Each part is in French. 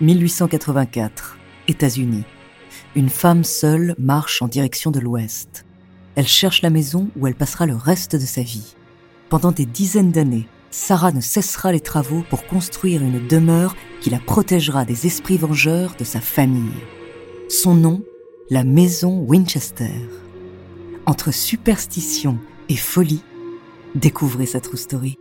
1884, États-Unis. Une femme seule marche en direction de l'ouest. Elle cherche la maison où elle passera le reste de sa vie. Pendant des dizaines d'années, Sarah ne cessera les travaux pour construire une demeure qui la protégera des esprits vengeurs de sa famille. Son nom, la maison Winchester. Entre superstition et folie, découvrez sa true story.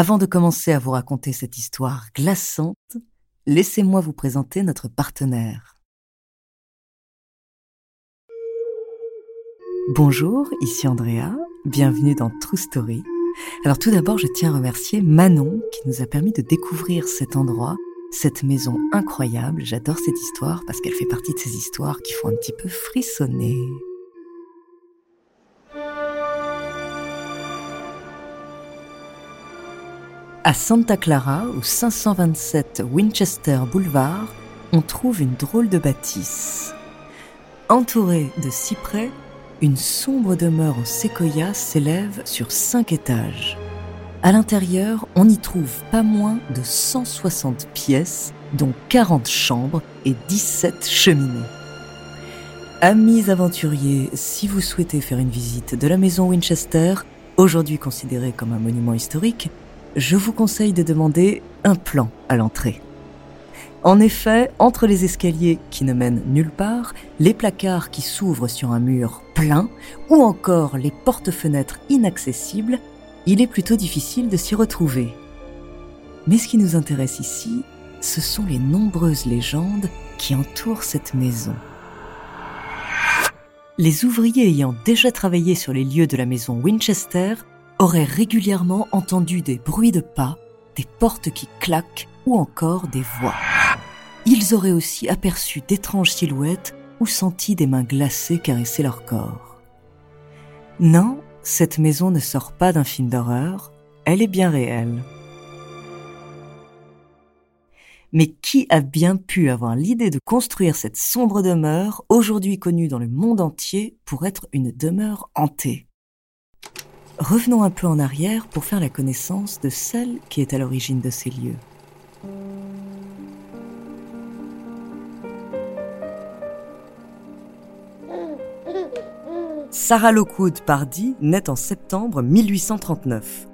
Avant de commencer à vous raconter cette histoire glaçante, laissez-moi vous présenter notre partenaire. Bonjour, ici Andrea, bienvenue dans True Story. Alors tout d'abord, je tiens à remercier Manon qui nous a permis de découvrir cet endroit, cette maison incroyable. J'adore cette histoire parce qu'elle fait partie de ces histoires qui font un petit peu frissonner. À Santa Clara, au 527 Winchester Boulevard, on trouve une drôle de bâtisse. Entourée de cyprès, une sombre demeure en séquoia s'élève sur cinq étages. À l'intérieur, on y trouve pas moins de 160 pièces, dont 40 chambres et 17 cheminées. Amis aventuriers, si vous souhaitez faire une visite de la maison Winchester, aujourd'hui considérée comme un monument historique, je vous conseille de demander un plan à l'entrée. En effet, entre les escaliers qui ne mènent nulle part, les placards qui s'ouvrent sur un mur plein ou encore les portes-fenêtres inaccessibles, il est plutôt difficile de s'y retrouver. Mais ce qui nous intéresse ici, ce sont les nombreuses légendes qui entourent cette maison. Les ouvriers ayant déjà travaillé sur les lieux de la maison Winchester auraient régulièrement entendu des bruits de pas, des portes qui claquent ou encore des voix. Ils auraient aussi aperçu d'étranges silhouettes ou senti des mains glacées caresser leur corps. Non, cette maison ne sort pas d'un film d'horreur, elle est bien réelle. Mais qui a bien pu avoir l'idée de construire cette sombre demeure, aujourd'hui connue dans le monde entier pour être une demeure hantée? Revenons un peu en arrière pour faire la connaissance de celle qui est à l'origine de ces lieux. Sarah Lockwood Pardy naît en septembre 1839.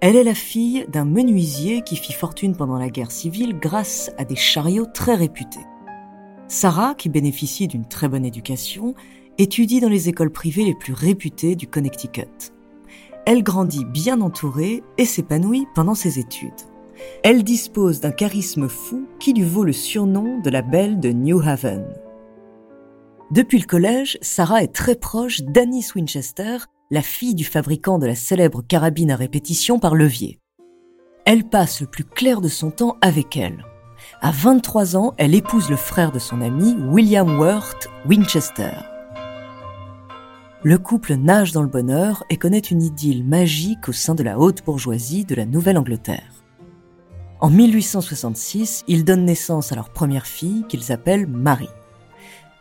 Elle est la fille d'un menuisier qui fit fortune pendant la guerre civile grâce à des chariots très réputés. Sarah, qui bénéficie d'une très bonne éducation, étudie dans les écoles privées les plus réputées du Connecticut. Elle grandit bien entourée et s'épanouit pendant ses études. Elle dispose d'un charisme fou qui lui vaut le surnom de la belle de New Haven. Depuis le collège, Sarah est très proche d'Annie Winchester, la fille du fabricant de la célèbre carabine à répétition par levier. Elle passe le plus clair de son temps avec elle. À 23 ans, elle épouse le frère de son ami, William Worth Winchester. Le couple nage dans le bonheur et connaît une idylle magique au sein de la haute bourgeoisie de la Nouvelle-Angleterre. En 1866, ils donnent naissance à leur première fille qu'ils appellent Marie.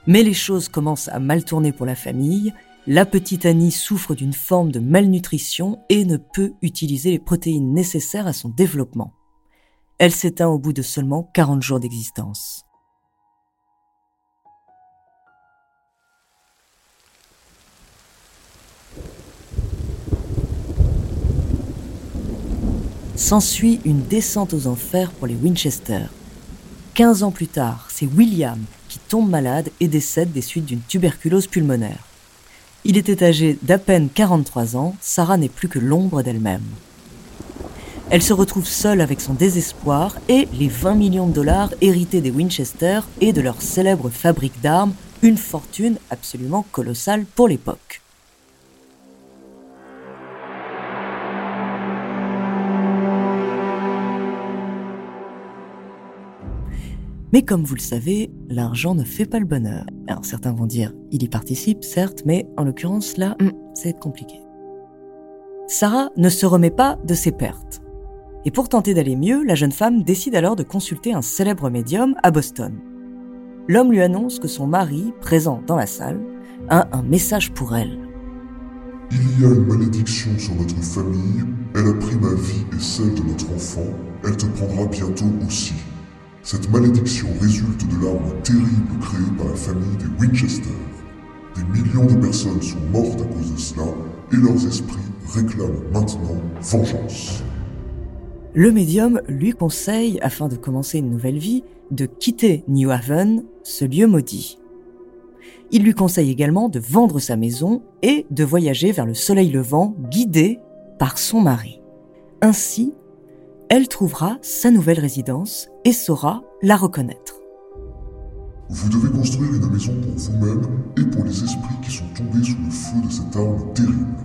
Mais les choses commencent à mal tourner pour la famille. La petite Annie souffre d'une forme de malnutrition et ne peut utiliser les protéines nécessaires à son développement. Elle s'éteint au bout de seulement 40 jours d'existence. S'ensuit une descente aux enfers pour les Winchester. 15 ans plus tard, c'est William qui tombe malade et décède des suites d'une tuberculose pulmonaire. Il était âgé d'à peine 43 ans, Sarah n'est plus que l'ombre d'elle-même. Elle se retrouve seule avec son désespoir et les 20 millions de dollars hérités des Winchester et de leur célèbre fabrique d'armes, une fortune absolument colossale pour l'époque. Mais comme vous le savez, l'argent ne fait pas le bonheur. Alors certains vont dire, il y participe, certes, mais en l'occurrence là, hmm, c'est compliqué. Sarah ne se remet pas de ses pertes. Et pour tenter d'aller mieux, la jeune femme décide alors de consulter un célèbre médium à Boston. L'homme lui annonce que son mari, présent dans la salle, a un message pour elle. Il y a une malédiction sur notre famille, elle a pris ma vie et celle de notre enfant, elle te prendra bientôt aussi. Cette malédiction résulte de l'arme terrible créée par la famille des Winchester. Des millions de personnes sont mortes à cause de cela, et leurs esprits réclament maintenant vengeance. Le médium lui conseille, afin de commencer une nouvelle vie, de quitter New Haven, ce lieu maudit. Il lui conseille également de vendre sa maison et de voyager vers le soleil levant, guidé par son mari. Ainsi, elle trouvera sa nouvelle résidence et saura la reconnaître. Vous devez construire une maison pour vous-même et pour les esprits qui sont tombés sous le feu de cette arme terrible.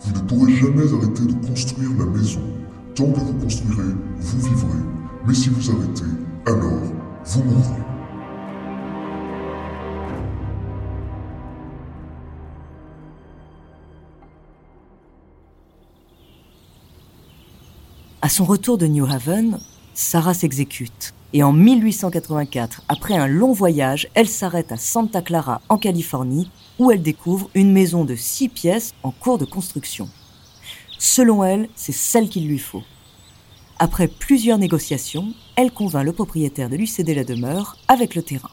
Vous ne pourrez jamais arrêter de construire la maison. Tant que vous construirez, vous vivrez. Mais si vous arrêtez, alors vous mourrez. À son retour de New Haven, Sarah s'exécute. Et en 1884, après un long voyage, elle s'arrête à Santa Clara, en Californie, où elle découvre une maison de six pièces en cours de construction. Selon elle, c'est celle qu'il lui faut. Après plusieurs négociations, elle convainc le propriétaire de lui céder la demeure avec le terrain.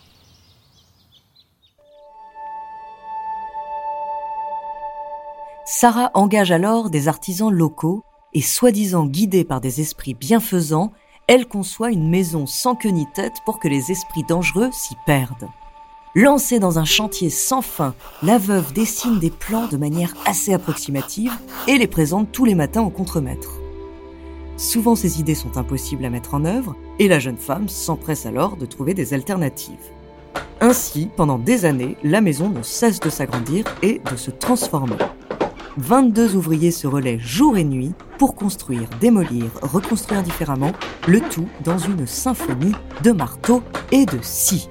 Sarah engage alors des artisans locaux et soi-disant guidée par des esprits bienfaisants, elle conçoit une maison sans queue ni tête pour que les esprits dangereux s'y perdent. Lancée dans un chantier sans fin, la veuve dessine des plans de manière assez approximative et les présente tous les matins au contremaître. Souvent ces idées sont impossibles à mettre en œuvre et la jeune femme s'empresse alors de trouver des alternatives. Ainsi, pendant des années, la maison ne cesse de s'agrandir et de se transformer. 22 ouvriers se relaient jour et nuit pour construire, démolir, reconstruire différemment, le tout dans une symphonie de marteaux et de scies.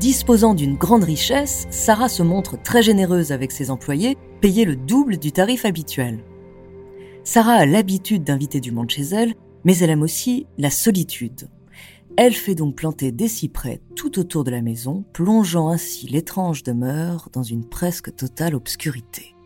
Disposant d'une grande richesse, Sarah se montre très généreuse avec ses employés, payés le double du tarif habituel. Sarah a l'habitude d'inviter du monde chez elle, mais elle aime aussi la solitude. Elle fait donc planter des cyprès tout autour de la maison, plongeant ainsi l'étrange demeure dans une presque totale obscurité.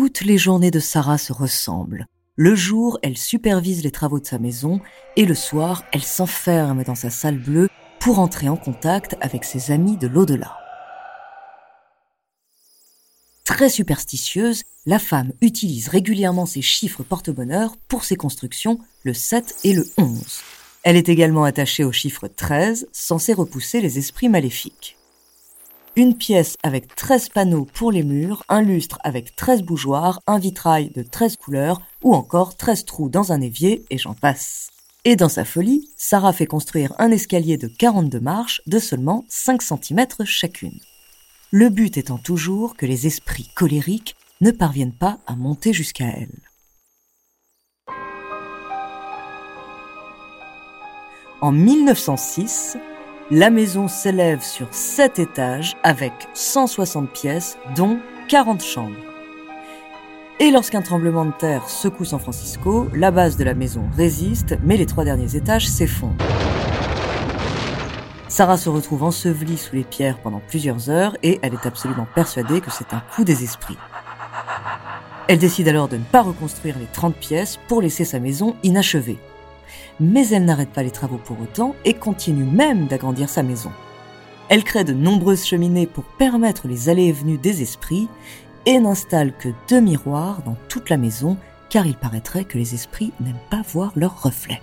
Toutes les journées de Sarah se ressemblent. Le jour, elle supervise les travaux de sa maison et le soir, elle s'enferme dans sa salle bleue pour entrer en contact avec ses amis de l'au-delà. Très superstitieuse, la femme utilise régulièrement ses chiffres porte-bonheur pour ses constructions, le 7 et le 11. Elle est également attachée au chiffre 13, censé repousser les esprits maléfiques une pièce avec 13 panneaux pour les murs, un lustre avec 13 bougeoirs, un vitrail de 13 couleurs ou encore 13 trous dans un évier et j'en passe. Et dans sa folie, Sarah fait construire un escalier de 42 marches de seulement 5 cm chacune. Le but étant toujours que les esprits colériques ne parviennent pas à monter jusqu'à elle. En 1906, la maison s'élève sur 7 étages avec 160 pièces, dont 40 chambres. Et lorsqu'un tremblement de terre secoue San Francisco, la base de la maison résiste, mais les trois derniers étages s'effondrent. Sarah se retrouve ensevelie sous les pierres pendant plusieurs heures et elle est absolument persuadée que c'est un coup des esprits. Elle décide alors de ne pas reconstruire les 30 pièces pour laisser sa maison inachevée mais elle n'arrête pas les travaux pour autant et continue même d'agrandir sa maison. Elle crée de nombreuses cheminées pour permettre les allées et venues des esprits et n'installe que deux miroirs dans toute la maison car il paraîtrait que les esprits n'aiment pas voir leurs reflets.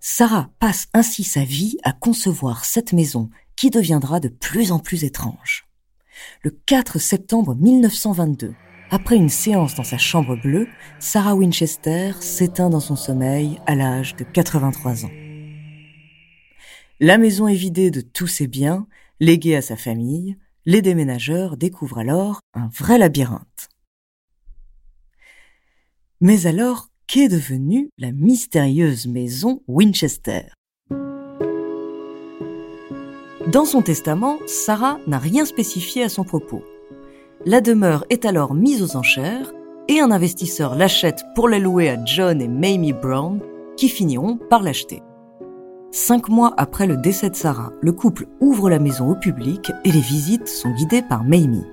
Sarah passe ainsi sa vie à concevoir cette maison qui deviendra de plus en plus étrange. Le 4 septembre 1922, après une séance dans sa chambre bleue, Sarah Winchester s'éteint dans son sommeil à l'âge de 83 ans. La maison est vidée de tous ses biens, légués à sa famille. Les déménageurs découvrent alors un vrai labyrinthe. Mais alors, qu'est devenue la mystérieuse maison Winchester? Dans son testament, Sarah n'a rien spécifié à son propos. La demeure est alors mise aux enchères et un investisseur l'achète pour la louer à John et Mamie Brown qui finiront par l'acheter. Cinq mois après le décès de Sarah, le couple ouvre la maison au public et les visites sont guidées par Mamie.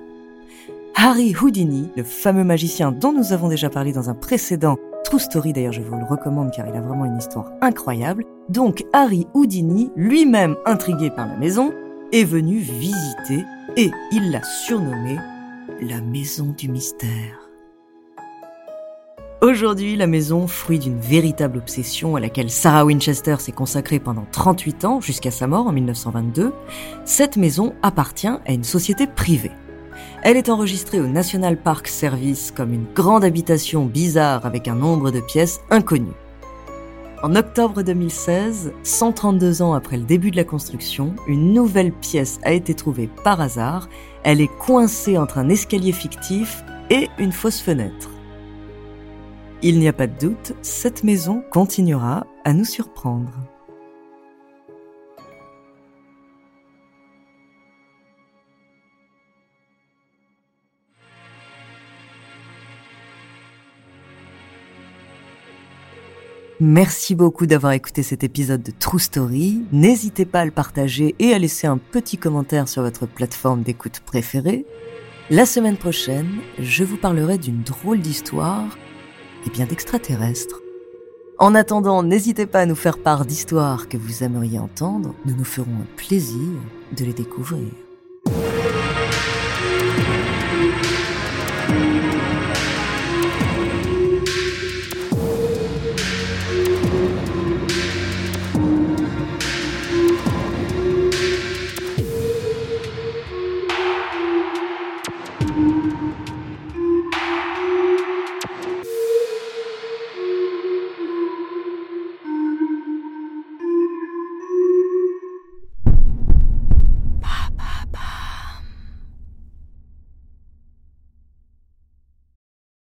Harry Houdini, le fameux magicien dont nous avons déjà parlé dans un précédent True Story, d'ailleurs je vous le recommande car il a vraiment une histoire incroyable, donc Harry Houdini, lui-même intrigué par la maison, est venu visiter et il l'a surnommée la maison du mystère. Aujourd'hui, la maison, fruit d'une véritable obsession à laquelle Sarah Winchester s'est consacrée pendant 38 ans jusqu'à sa mort en 1922, cette maison appartient à une société privée. Elle est enregistrée au National Park Service comme une grande habitation bizarre avec un nombre de pièces inconnues. En octobre 2016, 132 ans après le début de la construction, une nouvelle pièce a été trouvée par hasard. Elle est coincée entre un escalier fictif et une fausse fenêtre. Il n'y a pas de doute, cette maison continuera à nous surprendre. Merci beaucoup d'avoir écouté cet épisode de True Story. N'hésitez pas à le partager et à laisser un petit commentaire sur votre plateforme d'écoute préférée. La semaine prochaine, je vous parlerai d'une drôle d'histoire et bien d'extraterrestres. En attendant, n'hésitez pas à nous faire part d'histoires que vous aimeriez entendre, nous nous ferons un plaisir de les découvrir.